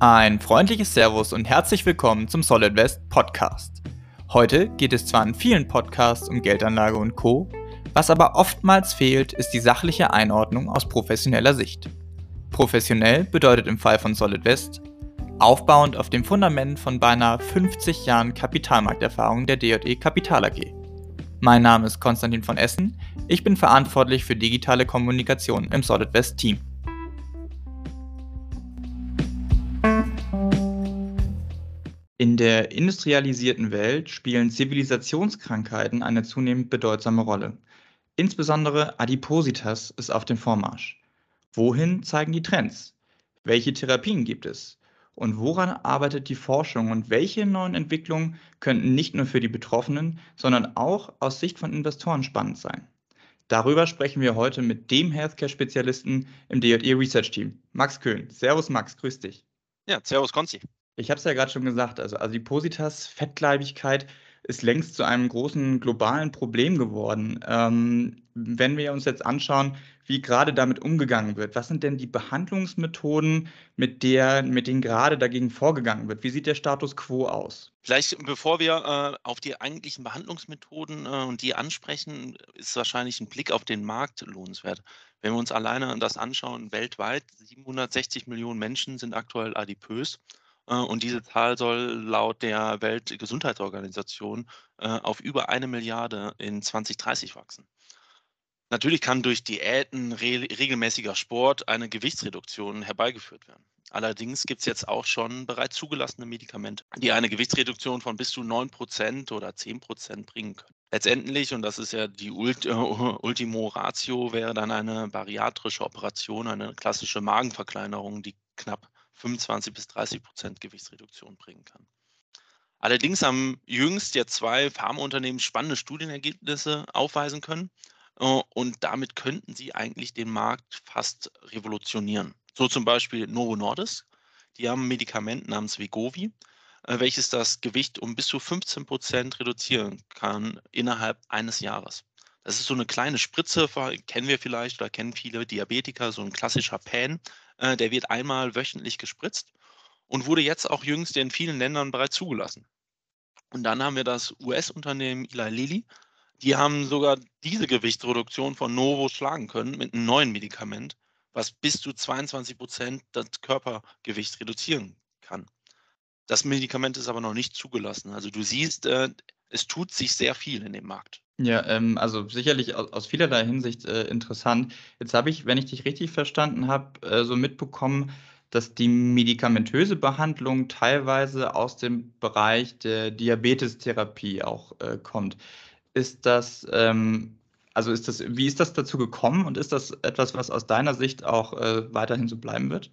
Ein freundliches Servus und herzlich willkommen zum Solid West Podcast. Heute geht es zwar in vielen Podcasts um Geldanlage und Co., was aber oftmals fehlt, ist die sachliche Einordnung aus professioneller Sicht. Professionell bedeutet im Fall von Solid West aufbauend auf dem Fundament von beinahe 50 Jahren Kapitalmarkterfahrung der DJE Kapital AG. Mein Name ist Konstantin von Essen, ich bin verantwortlich für digitale Kommunikation im Solid West Team. In der industrialisierten Welt spielen Zivilisationskrankheiten eine zunehmend bedeutsame Rolle. Insbesondere Adipositas ist auf dem Vormarsch. Wohin zeigen die Trends? Welche Therapien gibt es? Und woran arbeitet die Forschung und welche neuen Entwicklungen könnten nicht nur für die Betroffenen, sondern auch aus Sicht von Investoren spannend sein? Darüber sprechen wir heute mit dem Healthcare-Spezialisten im DJE Research Team, Max Köhn. Servus Max, grüß dich. Ja, Servus Konzi. Ich habe es ja gerade schon gesagt, also Adipositas, Fettleibigkeit ist längst zu einem großen globalen Problem geworden. Ähm, wenn wir uns jetzt anschauen, wie gerade damit umgegangen wird, was sind denn die Behandlungsmethoden, mit, der, mit denen gerade dagegen vorgegangen wird? Wie sieht der Status quo aus? Vielleicht bevor wir äh, auf die eigentlichen Behandlungsmethoden äh, und die ansprechen, ist wahrscheinlich ein Blick auf den Markt lohnenswert. Wenn wir uns alleine das anschauen, weltweit 760 Millionen Menschen sind aktuell adipös. Äh, und diese Zahl soll laut der Weltgesundheitsorganisation äh, auf über eine Milliarde in 2030 wachsen. Natürlich kann durch Diäten, re regelmäßiger Sport eine Gewichtsreduktion herbeigeführt werden. Allerdings gibt es jetzt auch schon bereits zugelassene Medikamente, die eine Gewichtsreduktion von bis zu 9% oder 10% bringen können. Letztendlich, und das ist ja die Ult äh, Ultimo Ratio, wäre dann eine bariatrische Operation, eine klassische Magenverkleinerung, die knapp 25 bis 30 Prozent Gewichtsreduktion bringen kann. Allerdings haben jüngst ja zwei Pharmaunternehmen spannende Studienergebnisse aufweisen können und damit könnten sie eigentlich den Markt fast revolutionieren. So zum Beispiel Novo Nordisk, die haben ein Medikament namens Vegovi, äh, welches das Gewicht um bis zu 15 Prozent reduzieren kann innerhalb eines Jahres. Das ist so eine kleine Spritze, kennen wir vielleicht oder kennen viele Diabetiker, so ein klassischer Pan, äh, der wird einmal wöchentlich gespritzt und wurde jetzt auch jüngst in vielen Ländern bereits zugelassen. Und dann haben wir das US-Unternehmen Eli Lilly. Die haben sogar diese Gewichtsreduktion von Novo schlagen können mit einem neuen Medikament, was bis zu 22 Prozent das Körpergewicht reduzieren kann. Das Medikament ist aber noch nicht zugelassen. Also du siehst, äh, es tut sich sehr viel in dem Markt. Ja, ähm, also sicherlich aus, aus vielerlei Hinsicht äh, interessant. Jetzt habe ich, wenn ich dich richtig verstanden habe, äh, so mitbekommen, dass die medikamentöse Behandlung teilweise aus dem Bereich der Diabetestherapie auch äh, kommt. Ist das, ähm, also ist das, wie ist das dazu gekommen und ist das etwas, was aus deiner Sicht auch äh, weiterhin so bleiben wird?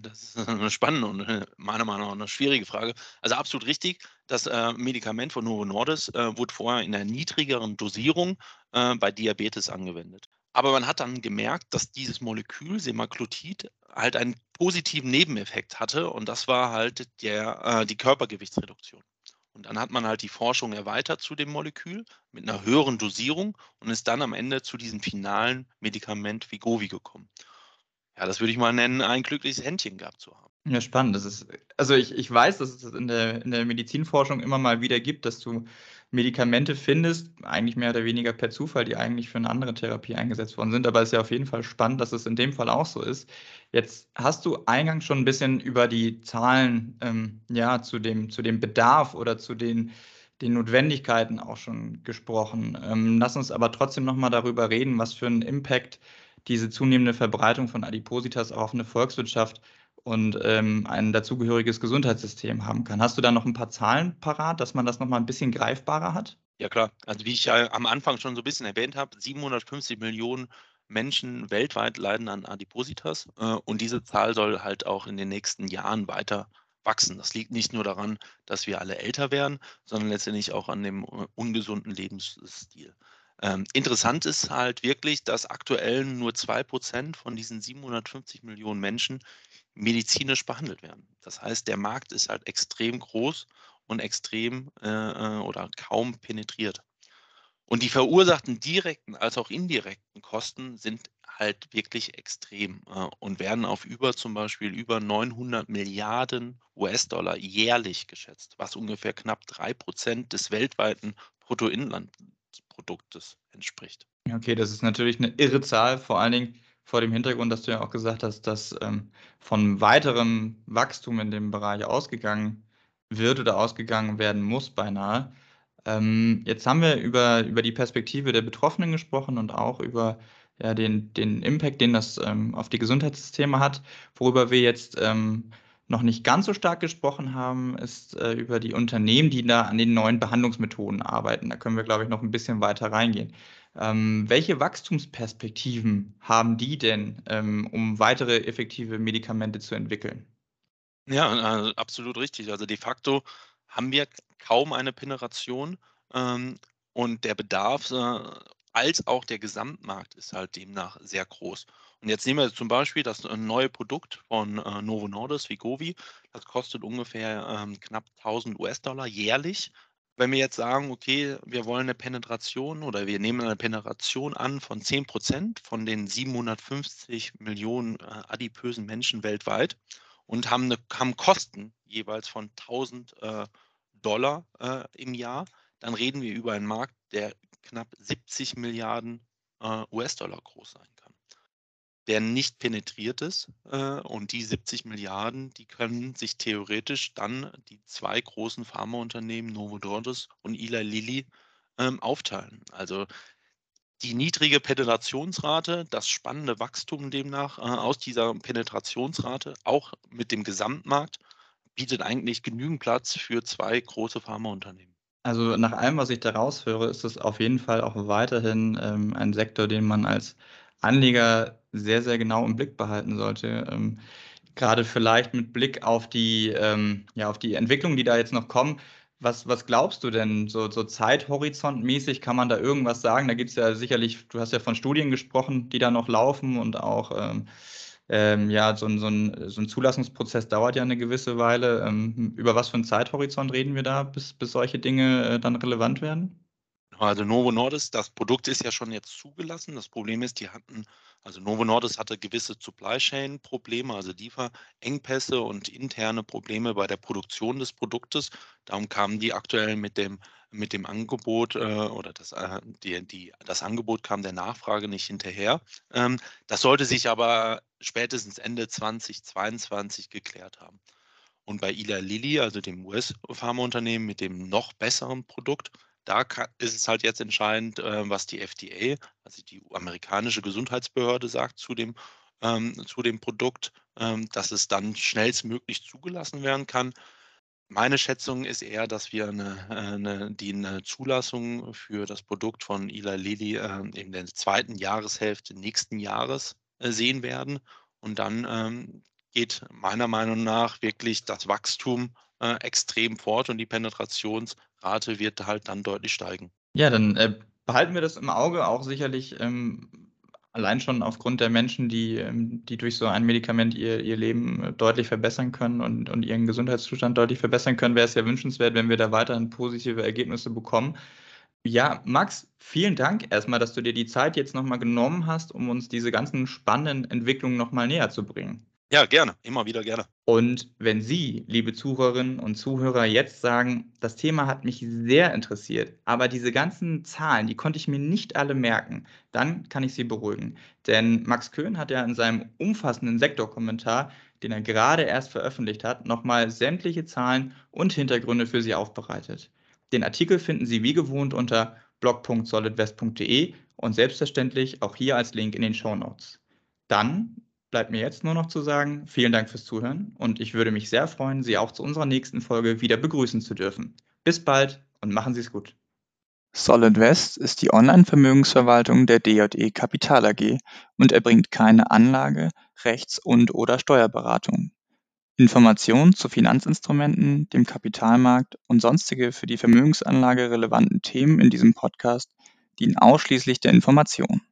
Das ist eine spannende und äh, meiner Meinung nach eine schwierige Frage. Also absolut richtig, das äh, Medikament von Novo Nordisk äh, wurde vorher in einer niedrigeren Dosierung bei Diabetes angewendet. Aber man hat dann gemerkt, dass dieses Molekül Semaglutid halt einen positiven Nebeneffekt hatte und das war halt der, die Körpergewichtsreduktion. Und dann hat man halt die Forschung erweitert zu dem Molekül mit einer höheren Dosierung und ist dann am Ende zu diesem finalen Medikament Vigovi gekommen ja, das würde ich mal nennen, ein glückliches Händchen gehabt zu haben. Ja, spannend. Das ist, also ich, ich weiß, dass es in der, in der Medizinforschung immer mal wieder gibt, dass du Medikamente findest, eigentlich mehr oder weniger per Zufall, die eigentlich für eine andere Therapie eingesetzt worden sind. Aber es ist ja auf jeden Fall spannend, dass es in dem Fall auch so ist. Jetzt hast du eingangs schon ein bisschen über die Zahlen ähm, ja, zu, dem, zu dem Bedarf oder zu den, den Notwendigkeiten auch schon gesprochen. Ähm, lass uns aber trotzdem nochmal darüber reden, was für einen Impact diese zunehmende Verbreitung von Adipositas auch auf eine Volkswirtschaft und ähm, ein dazugehöriges Gesundheitssystem haben kann. Hast du da noch ein paar Zahlen parat, dass man das nochmal ein bisschen greifbarer hat? Ja klar, also wie ich ja am Anfang schon so ein bisschen erwähnt habe, 750 Millionen Menschen weltweit leiden an Adipositas äh, und diese Zahl soll halt auch in den nächsten Jahren weiter wachsen. Das liegt nicht nur daran, dass wir alle älter werden, sondern letztendlich auch an dem äh, ungesunden Lebensstil. Ähm, interessant ist halt wirklich, dass aktuell nur 2% von diesen 750 Millionen Menschen medizinisch behandelt werden. Das heißt, der Markt ist halt extrem groß und extrem äh, äh, oder kaum penetriert. Und die verursachten direkten als auch indirekten Kosten sind halt wirklich extrem äh, und werden auf über zum Beispiel über 900 Milliarden US-Dollar jährlich geschätzt, was ungefähr knapp drei Prozent des weltweiten Bruttoinlandsproduktes entspricht. Okay, das ist natürlich eine irre Zahl, vor allen Dingen vor dem Hintergrund, dass du ja auch gesagt hast, dass ähm, von weiterem Wachstum in dem Bereich ausgegangen wird oder ausgegangen werden muss beinahe. Ähm, jetzt haben wir über, über die Perspektive der Betroffenen gesprochen und auch über ja, den, den Impact, den das ähm, auf die Gesundheitssysteme hat. Worüber wir jetzt ähm, noch nicht ganz so stark gesprochen haben, ist äh, über die Unternehmen, die da an den neuen Behandlungsmethoden arbeiten. Da können wir, glaube ich, noch ein bisschen weiter reingehen. Ähm, welche Wachstumsperspektiven haben die denn, ähm, um weitere effektive Medikamente zu entwickeln? Ja, äh, absolut richtig. Also de facto haben wir kaum eine Penetration ähm, und der Bedarf äh, als auch der Gesamtmarkt ist halt demnach sehr groß. Und jetzt nehmen wir zum Beispiel das äh, neue Produkt von äh, Novo Nordisk, Vigovi. Das kostet ungefähr ähm, knapp 1000 US-Dollar jährlich. Wenn wir jetzt sagen, okay, wir wollen eine Penetration oder wir nehmen eine Penetration an von 10 Prozent von den 750 Millionen äh, adipösen Menschen weltweit und haben, eine, haben Kosten jeweils von 1000 äh, Dollar äh, im Jahr, dann reden wir über einen Markt, der knapp 70 Milliarden äh, US-Dollar groß sein der nicht penetriert ist. Äh, und die 70 Milliarden, die können sich theoretisch dann die zwei großen Pharmaunternehmen Novo Nordisk und Eli Lilly ähm, aufteilen. Also die niedrige Penetrationsrate, das spannende Wachstum demnach äh, aus dieser Penetrationsrate, auch mit dem Gesamtmarkt, bietet eigentlich genügend Platz für zwei große Pharmaunternehmen. Also nach allem, was ich da raushöre, ist es auf jeden Fall auch weiterhin ähm, ein Sektor, den man als Anleger sehr, sehr genau im Blick behalten sollte. Ähm, gerade vielleicht mit Blick auf die, ähm, ja, auf die Entwicklungen, die da jetzt noch kommen. Was, was glaubst du denn, so, so zeithorizontmäßig kann man da irgendwas sagen? Da gibt es ja sicherlich, du hast ja von Studien gesprochen, die da noch laufen und auch ähm, ähm, ja, so ein, so, ein, so ein Zulassungsprozess dauert ja eine gewisse Weile. Ähm, über was für einen Zeithorizont reden wir da, bis, bis solche Dinge äh, dann relevant werden? Also Novo Nordisk, das Produkt ist ja schon jetzt zugelassen. Das Problem ist, die hatten, also Novo Nordisk hatte gewisse Supply Chain Probleme, also Lieferengpässe und interne Probleme bei der Produktion des Produktes. Darum kamen die aktuell mit dem, mit dem Angebot äh, oder das, äh, die, die, das Angebot kam der Nachfrage nicht hinterher. Ähm, das sollte sich aber spätestens Ende 2022 geklärt haben. Und bei Eli Lilly, also dem US-Pharmaunternehmen mit dem noch besseren Produkt, da ist es halt jetzt entscheidend, äh, was die FDA, also die amerikanische Gesundheitsbehörde sagt zu dem, ähm, zu dem Produkt, ähm, dass es dann schnellstmöglich zugelassen werden kann. Meine Schätzung ist eher, dass wir eine, äh, eine, die eine Zulassung für das Produkt von Eli Lilly äh, in der zweiten Jahreshälfte nächsten Jahres äh, sehen werden. Und dann ähm, geht meiner Meinung nach wirklich das Wachstum äh, extrem fort und die Penetrationsrate wird halt dann deutlich steigen. Ja, dann äh, behalten wir das im Auge, auch sicherlich ähm, allein schon aufgrund der Menschen, die, ähm, die durch so ein Medikament ihr, ihr Leben äh, deutlich verbessern können und, und ihren Gesundheitszustand deutlich verbessern können, wäre es ja wünschenswert, wenn wir da weiterhin positive Ergebnisse bekommen. Ja, Max, vielen Dank erstmal, dass du dir die Zeit jetzt nochmal genommen hast, um uns diese ganzen spannenden Entwicklungen nochmal näher zu bringen. Ja, gerne, immer wieder gerne. Und wenn Sie, liebe Zuhörerinnen und Zuhörer, jetzt sagen, das Thema hat mich sehr interessiert, aber diese ganzen Zahlen, die konnte ich mir nicht alle merken, dann kann ich Sie beruhigen. Denn Max Köhn hat ja in seinem umfassenden Sektorkommentar, den er gerade erst veröffentlicht hat, nochmal sämtliche Zahlen und Hintergründe für Sie aufbereitet. Den Artikel finden Sie wie gewohnt unter blog.solidwest.de und selbstverständlich auch hier als Link in den Show Notes. Dann bleibt mir jetzt nur noch zu sagen, vielen Dank fürs Zuhören und ich würde mich sehr freuen, Sie auch zu unserer nächsten Folge wieder begrüßen zu dürfen. Bis bald und machen Sie es gut. Solid West ist die Online-Vermögensverwaltung der DJE Kapital AG und erbringt keine Anlage-, Rechts- und/oder Steuerberatung. Informationen zu Finanzinstrumenten, dem Kapitalmarkt und sonstige für die Vermögensanlage relevanten Themen in diesem Podcast dienen ausschließlich der Information.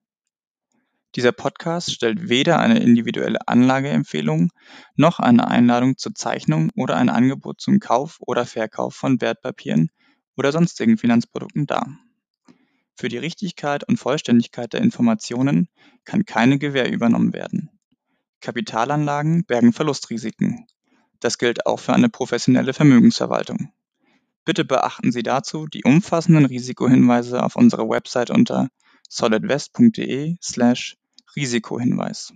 Dieser Podcast stellt weder eine individuelle Anlageempfehlung noch eine Einladung zur Zeichnung oder ein Angebot zum Kauf oder Verkauf von Wertpapieren oder sonstigen Finanzprodukten dar. Für die Richtigkeit und Vollständigkeit der Informationen kann keine Gewähr übernommen werden. Kapitalanlagen bergen Verlustrisiken. Das gilt auch für eine professionelle Vermögensverwaltung. Bitte beachten Sie dazu die umfassenden Risikohinweise auf unserer Website unter solidwest.de/risikohinweis. slash Risikohinweis.